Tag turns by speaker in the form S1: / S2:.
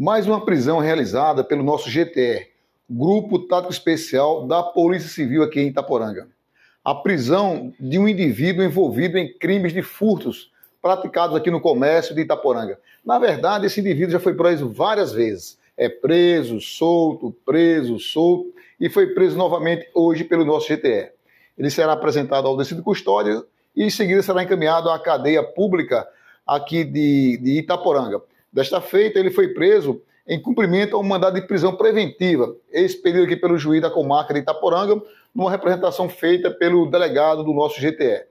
S1: Mais uma prisão realizada pelo nosso GTR, Grupo Tático Especial da Polícia Civil aqui em Itaporanga. A prisão de um indivíduo envolvido em crimes de furtos praticados aqui no comércio de Itaporanga. Na verdade, esse indivíduo já foi preso várias vezes. É preso, solto, preso, solto e foi preso novamente hoje pelo nosso GTR. Ele será apresentado ao descido de custódia e em seguida será encaminhado à cadeia pública aqui de, de Itaporanga. Desta feita, ele foi preso em cumprimento a um mandado de prisão preventiva, expedido aqui pelo juiz da comarca de Itaporanga, numa representação feita pelo delegado do nosso GTE.